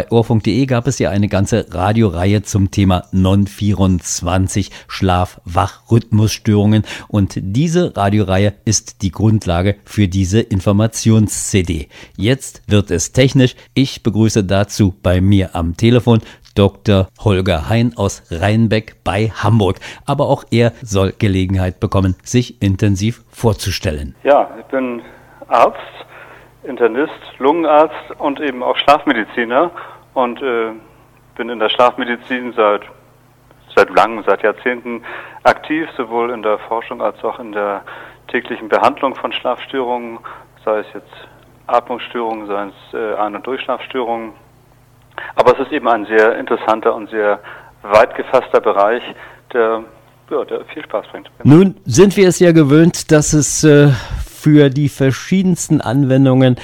Bei ohrfunk.de gab es ja eine ganze Radioreihe zum Thema Non-24 Schlaf-Wach-Rhythmusstörungen und diese Radioreihe ist die Grundlage für diese Informations-CD. Jetzt wird es technisch. Ich begrüße dazu bei mir am Telefon Dr. Holger Hein aus Rheinbeck bei Hamburg. Aber auch er soll Gelegenheit bekommen, sich intensiv vorzustellen. Ja, ich bin Arzt, Internist, Lungenarzt und eben auch Schlafmediziner und äh, bin in der Schlafmedizin seit seit langem, seit Jahrzehnten aktiv, sowohl in der Forschung als auch in der täglichen Behandlung von Schlafstörungen, sei es jetzt Atmungsstörungen, sei es äh, Ein- und Durchschlafstörungen, aber es ist eben ein sehr interessanter und sehr weit gefasster Bereich, der, ja, der viel Spaß bringt. Nun sind wir es ja gewöhnt, dass es äh, für die verschiedensten Anwendungen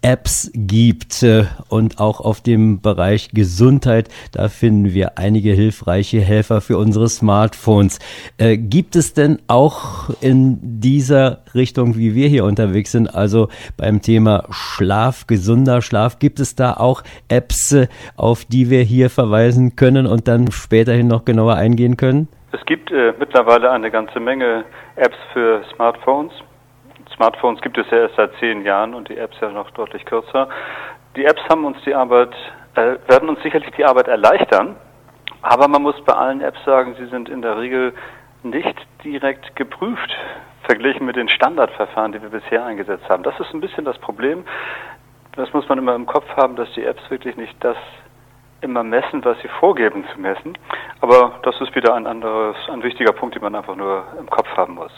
Apps gibt äh, und auch auf dem Bereich Gesundheit, da finden wir einige hilfreiche Helfer für unsere Smartphones. Äh, gibt es denn auch in dieser Richtung, wie wir hier unterwegs sind, also beim Thema Schlaf, gesunder Schlaf, gibt es da auch Apps, äh, auf die wir hier verweisen können und dann späterhin noch genauer eingehen können? Es gibt äh, mittlerweile eine ganze Menge Apps für Smartphones. Smartphones gibt es ja erst seit zehn Jahren und die Apps ja noch deutlich kürzer. Die Apps haben uns die Arbeit, äh, werden uns sicherlich die Arbeit erleichtern, aber man muss bei allen Apps sagen, sie sind in der Regel nicht direkt geprüft, verglichen mit den Standardverfahren, die wir bisher eingesetzt haben. Das ist ein bisschen das Problem. Das muss man immer im Kopf haben, dass die Apps wirklich nicht das immer messen, was sie vorgeben zu messen. Aber das ist wieder ein anderes, ein wichtiger Punkt, den man einfach nur im Kopf haben muss.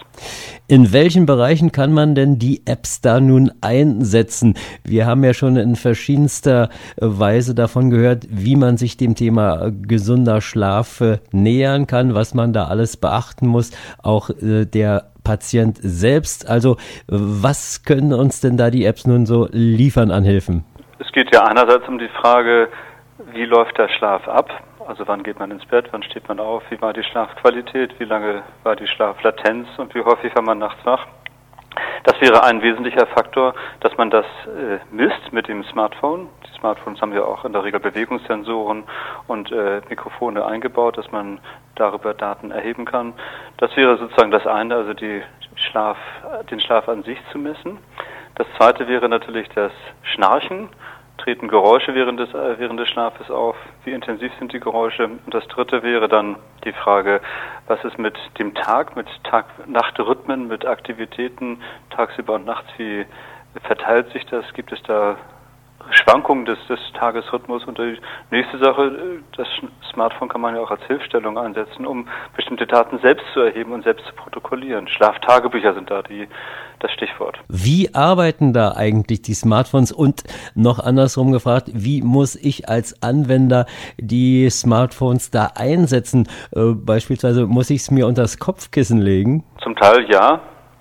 In welchen Bereichen kann man denn die Apps da nun einsetzen? Wir haben ja schon in verschiedenster Weise davon gehört, wie man sich dem Thema gesunder Schlaf nähern kann, was man da alles beachten muss. Auch äh, der Patient selbst. Also was können uns denn da die Apps nun so liefern an Hilfen? Es geht ja einerseits um die Frage, wie läuft der Schlaf ab? Also wann geht man ins Bett, wann steht man auf, wie war die Schlafqualität, wie lange war die Schlaflatenz und wie häufig war man nachts wach? Das wäre ein wesentlicher Faktor, dass man das äh, misst mit dem Smartphone. Die Smartphones haben ja auch in der Regel Bewegungssensoren und äh, Mikrofone eingebaut, dass man darüber Daten erheben kann. Das wäre sozusagen das eine, also die Schlaf, den Schlaf an sich zu messen. Das zweite wäre natürlich das Schnarchen treten Geräusche während des, äh, während des Schlafes auf? Wie intensiv sind die Geräusche? Und das dritte wäre dann die Frage, was ist mit dem Tag, mit Tag-Nacht-Rhythmen, mit Aktivitäten tagsüber und nachts? Wie verteilt sich das? Gibt es da Schwankungen des, des Tagesrhythmus. Und die nächste Sache, das Smartphone kann man ja auch als Hilfstellung einsetzen, um bestimmte Daten selbst zu erheben und selbst zu protokollieren. Schlaftagebücher sind da die, das Stichwort. Wie arbeiten da eigentlich die Smartphones? Und noch andersrum gefragt, wie muss ich als Anwender die Smartphones da einsetzen? Äh, beispielsweise muss ich es mir unter das Kopfkissen legen? Zum Teil ja.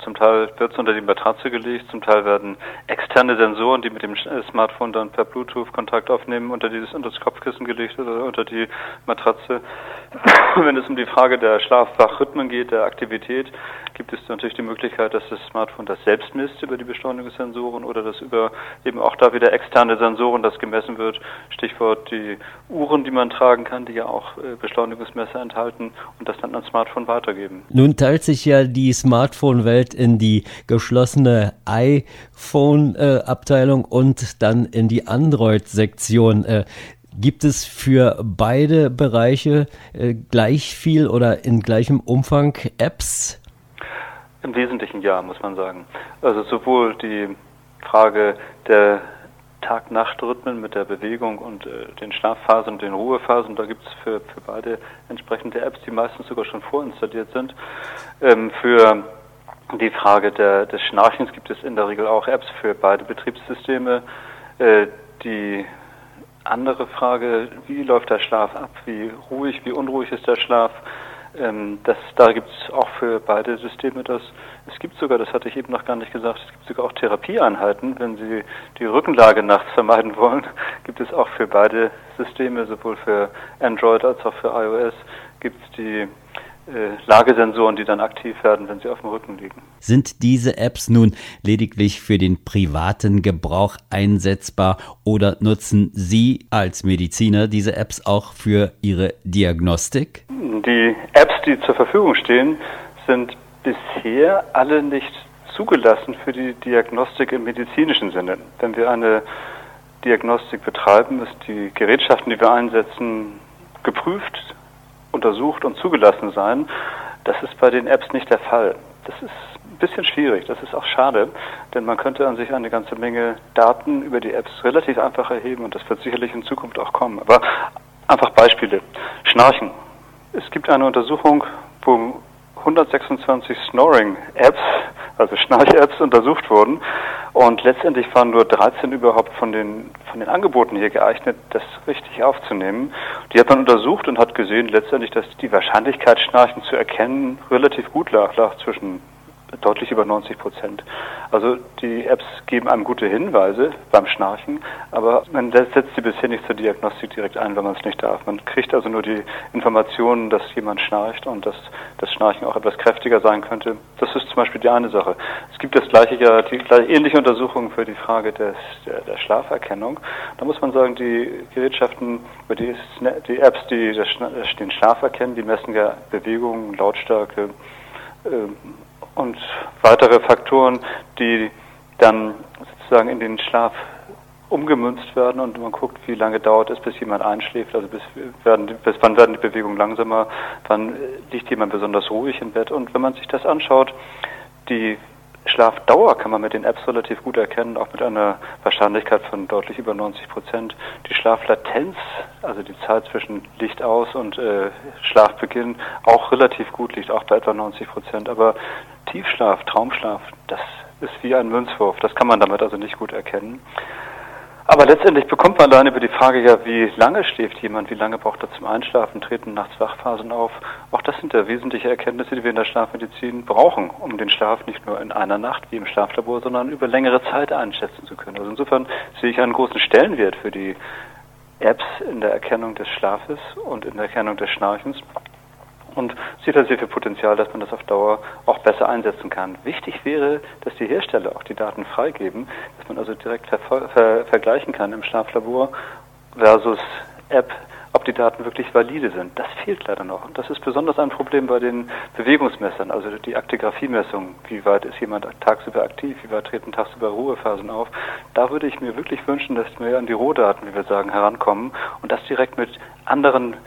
Zum Teil wird es unter die Matratze gelegt, zum Teil werden externe Sensoren, die mit dem Smartphone dann per Bluetooth Kontakt aufnehmen, unter dieses unter das Kopfkissen gelegt oder unter die Matratze. Wenn es um die Frage der Schlaf-Wach-Rhythmen geht, der Aktivität, gibt es natürlich die Möglichkeit, dass das Smartphone das selbst misst über die Beschleunigungssensoren oder dass über eben auch da wieder externe Sensoren das gemessen wird. Stichwort die Uhren, die man tragen kann, die ja auch äh, Beschleunigungsmesser enthalten und das dann ans Smartphone weitergeben. Nun teilt sich ja die Smartphone-Welt in die geschlossene iPhone-Abteilung und dann in die Android-Sektion. Äh, Gibt es für beide Bereiche äh, gleich viel oder in gleichem Umfang Apps? Im Wesentlichen ja, muss man sagen. Also sowohl die Frage der Tag-Nacht-Rhythmen mit der Bewegung und äh, den Schlafphasen und den Ruhephasen, da gibt es für, für beide entsprechende Apps, die meistens sogar schon vorinstalliert sind. Ähm, für die Frage der, des Schnarchens gibt es in der Regel auch Apps für beide Betriebssysteme. Äh, die andere Frage, wie läuft der Schlaf ab? Wie ruhig, wie unruhig ist der Schlaf? Ähm, das, da gibt es auch für beide Systeme das. Es gibt sogar, das hatte ich eben noch gar nicht gesagt, es gibt sogar auch Therapieeinheiten, wenn Sie die Rückenlage nachts vermeiden wollen, gibt es auch für beide Systeme, sowohl für Android als auch für iOS, gibt es die Lagesensoren, die dann aktiv werden, wenn sie auf dem Rücken liegen. Sind diese Apps nun lediglich für den privaten Gebrauch einsetzbar oder nutzen Sie als Mediziner diese Apps auch für Ihre Diagnostik? Die Apps, die zur Verfügung stehen, sind bisher alle nicht zugelassen für die Diagnostik im medizinischen Sinne. Wenn wir eine Diagnostik betreiben, ist die Gerätschaften, die wir einsetzen, geprüft, untersucht und zugelassen sein. Das ist bei den Apps nicht der Fall. Das ist ein bisschen schwierig, das ist auch schade, denn man könnte an sich eine ganze Menge Daten über die Apps relativ einfach erheben und das wird sicherlich in Zukunft auch kommen. Aber einfach Beispiele. Schnarchen. Es gibt eine Untersuchung, wo 126 Snoring-Apps, also Schnarch-Apps, untersucht wurden. Und letztendlich waren nur 13 überhaupt von den, von den Angeboten hier geeignet, das richtig aufzunehmen. Die hat man untersucht und hat gesehen letztendlich, dass die Wahrscheinlichkeit, Schnarchen zu erkennen, relativ gut lag, lag zwischen deutlich über 90 Prozent. Also die Apps geben einem gute Hinweise beim Schnarchen, aber man setzt sie bisher nicht zur Diagnostik direkt ein, wenn man es nicht darf. Man kriegt also nur die Informationen, dass jemand schnarcht und dass das Schnarchen auch etwas kräftiger sein könnte. Das ist zum Beispiel die eine Sache. Es gibt das gleiche ja, die ähnliche Untersuchungen für die Frage des, der, der Schlaferkennung. Da muss man sagen, die Gerätschaften, die, die Apps, die den Schlaf erkennen, die messen ja Bewegungen, Lautstärke, äh, und weitere Faktoren, die dann sozusagen in den Schlaf umgemünzt werden und man guckt, wie lange dauert es, bis jemand einschläft, also bis, werden, bis wann werden die Bewegungen langsamer, wann liegt jemand besonders ruhig im Bett und wenn man sich das anschaut, die Schlafdauer kann man mit den Apps relativ gut erkennen, auch mit einer Wahrscheinlichkeit von deutlich über 90 Prozent. Die Schlaflatenz, also die Zeit zwischen Licht aus und äh, Schlafbeginn, auch relativ gut, liegt auch bei etwa 90 Prozent. Aber Tiefschlaf, Traumschlaf, das ist wie ein Münzwurf. Das kann man damit also nicht gut erkennen. Aber letztendlich bekommt man dann über die Frage ja, wie lange schläft jemand, wie lange braucht er zum Einschlafen, treten nachts Wachphasen auf. Auch das sind ja wesentliche Erkenntnisse, die wir in der Schlafmedizin brauchen, um den Schlaf nicht nur in einer Nacht wie im Schlaflabor, sondern über längere Zeit einschätzen zu können. Also insofern sehe ich einen großen Stellenwert für die Apps in der Erkennung des Schlafes und in der Erkennung des Schnarchens und sieht da sehr viel Potenzial, dass man das auf Dauer auch besser einsetzen kann. Wichtig wäre, dass die Hersteller auch die Daten freigeben, dass man also direkt ver ver vergleichen kann im Schlaflabor versus App, ob die Daten wirklich valide sind. Das fehlt leider noch. Und das ist besonders ein Problem bei den Bewegungsmessern, also die Aktigraphie-Messung. Wie weit ist jemand tagsüber aktiv? Wie weit treten tagsüber Ruhephasen auf? Da würde ich mir wirklich wünschen, dass wir an die Rohdaten, wie wir sagen, herankommen und das direkt mit anderen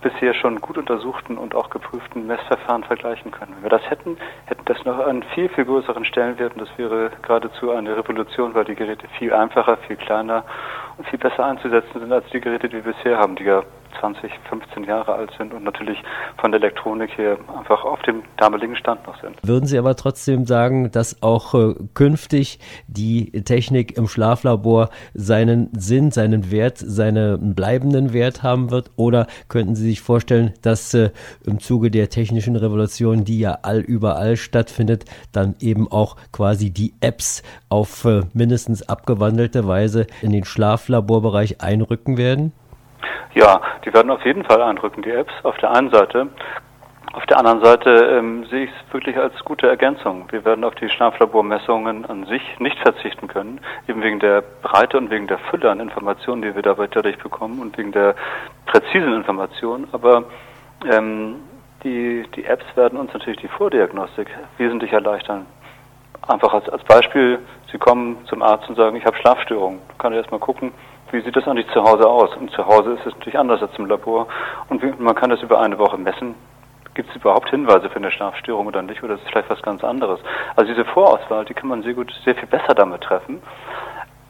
bisher schon gut untersuchten und auch geprüften Messverfahren vergleichen können. Wenn wir das hätten, hätten das noch einen viel, viel größeren Stellenwert und das wäre geradezu eine Revolution, weil die Geräte viel einfacher, viel kleiner und viel besser einzusetzen sind als die Geräte, die wir bisher haben, die ja 20, 15 Jahre alt sind und natürlich von der Elektronik her einfach auf dem damaligen Stand noch sind. Würden Sie aber trotzdem sagen, dass auch äh, künftig die Technik im Schlaflabor seinen Sinn, seinen Wert, seinen bleibenden Wert haben wird? Oder könnten Sie sich vorstellen, dass äh, im Zuge der technischen Revolution, die ja all überall stattfindet, dann eben auch quasi die Apps auf äh, mindestens abgewandelte Weise in den Schlaflaborbereich einrücken werden? Ja, die werden auf jeden Fall einrücken, die Apps, auf der einen Seite. Auf der anderen Seite ähm, sehe ich es wirklich als gute Ergänzung. Wir werden auf die Schlaflabormessungen an sich nicht verzichten können, eben wegen der Breite und wegen der Fülle an Informationen, die wir dabei dadurch bekommen und wegen der präzisen Informationen. Aber ähm, die, die Apps werden uns natürlich die Vordiagnostik wesentlich erleichtern. Einfach als, als Beispiel, Sie kommen zum Arzt und sagen, ich habe Schlafstörungen. Kann ich erstmal gucken, wie sieht das eigentlich zu Hause aus? Und zu Hause ist es natürlich anders als im Labor. Und wie, man kann das über eine Woche messen. Gibt es überhaupt Hinweise für eine Schlafstörung oder nicht? Oder ist es vielleicht was ganz anderes? Also diese Vorauswahl, die kann man sehr gut, sehr viel besser damit treffen.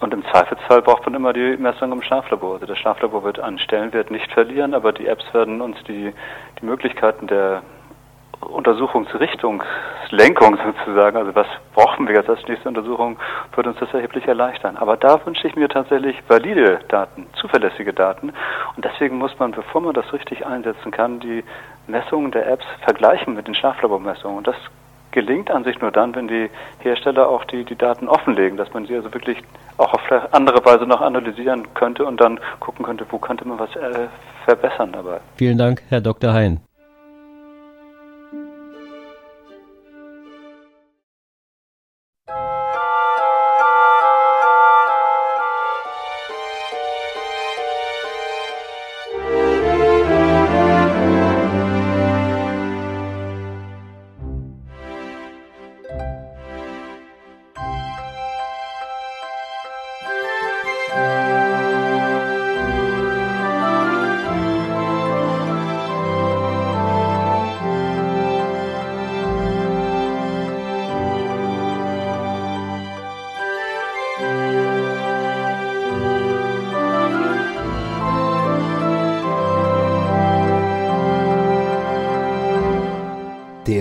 Und im Zweifelsfall braucht man immer die Messung im Schlaflabor. Also das Schlaflabor wird einen Stellenwert nicht verlieren, aber die Apps werden uns die, die Möglichkeiten der Untersuchungsrichtungslenkung sozusagen, also was brauchen wir jetzt als nächste Untersuchung, wird uns das erheblich erleichtern. Aber da wünsche ich mir tatsächlich valide Daten, zuverlässige Daten. Und deswegen muss man, bevor man das richtig einsetzen kann, die Messungen der Apps vergleichen mit den Schlaflabormessungen. Und das gelingt an sich nur dann, wenn die Hersteller auch die, die Daten offenlegen, dass man sie also wirklich auch auf andere Weise noch analysieren könnte und dann gucken könnte, wo könnte man was äh, verbessern dabei. Vielen Dank, Herr Dr. Hein.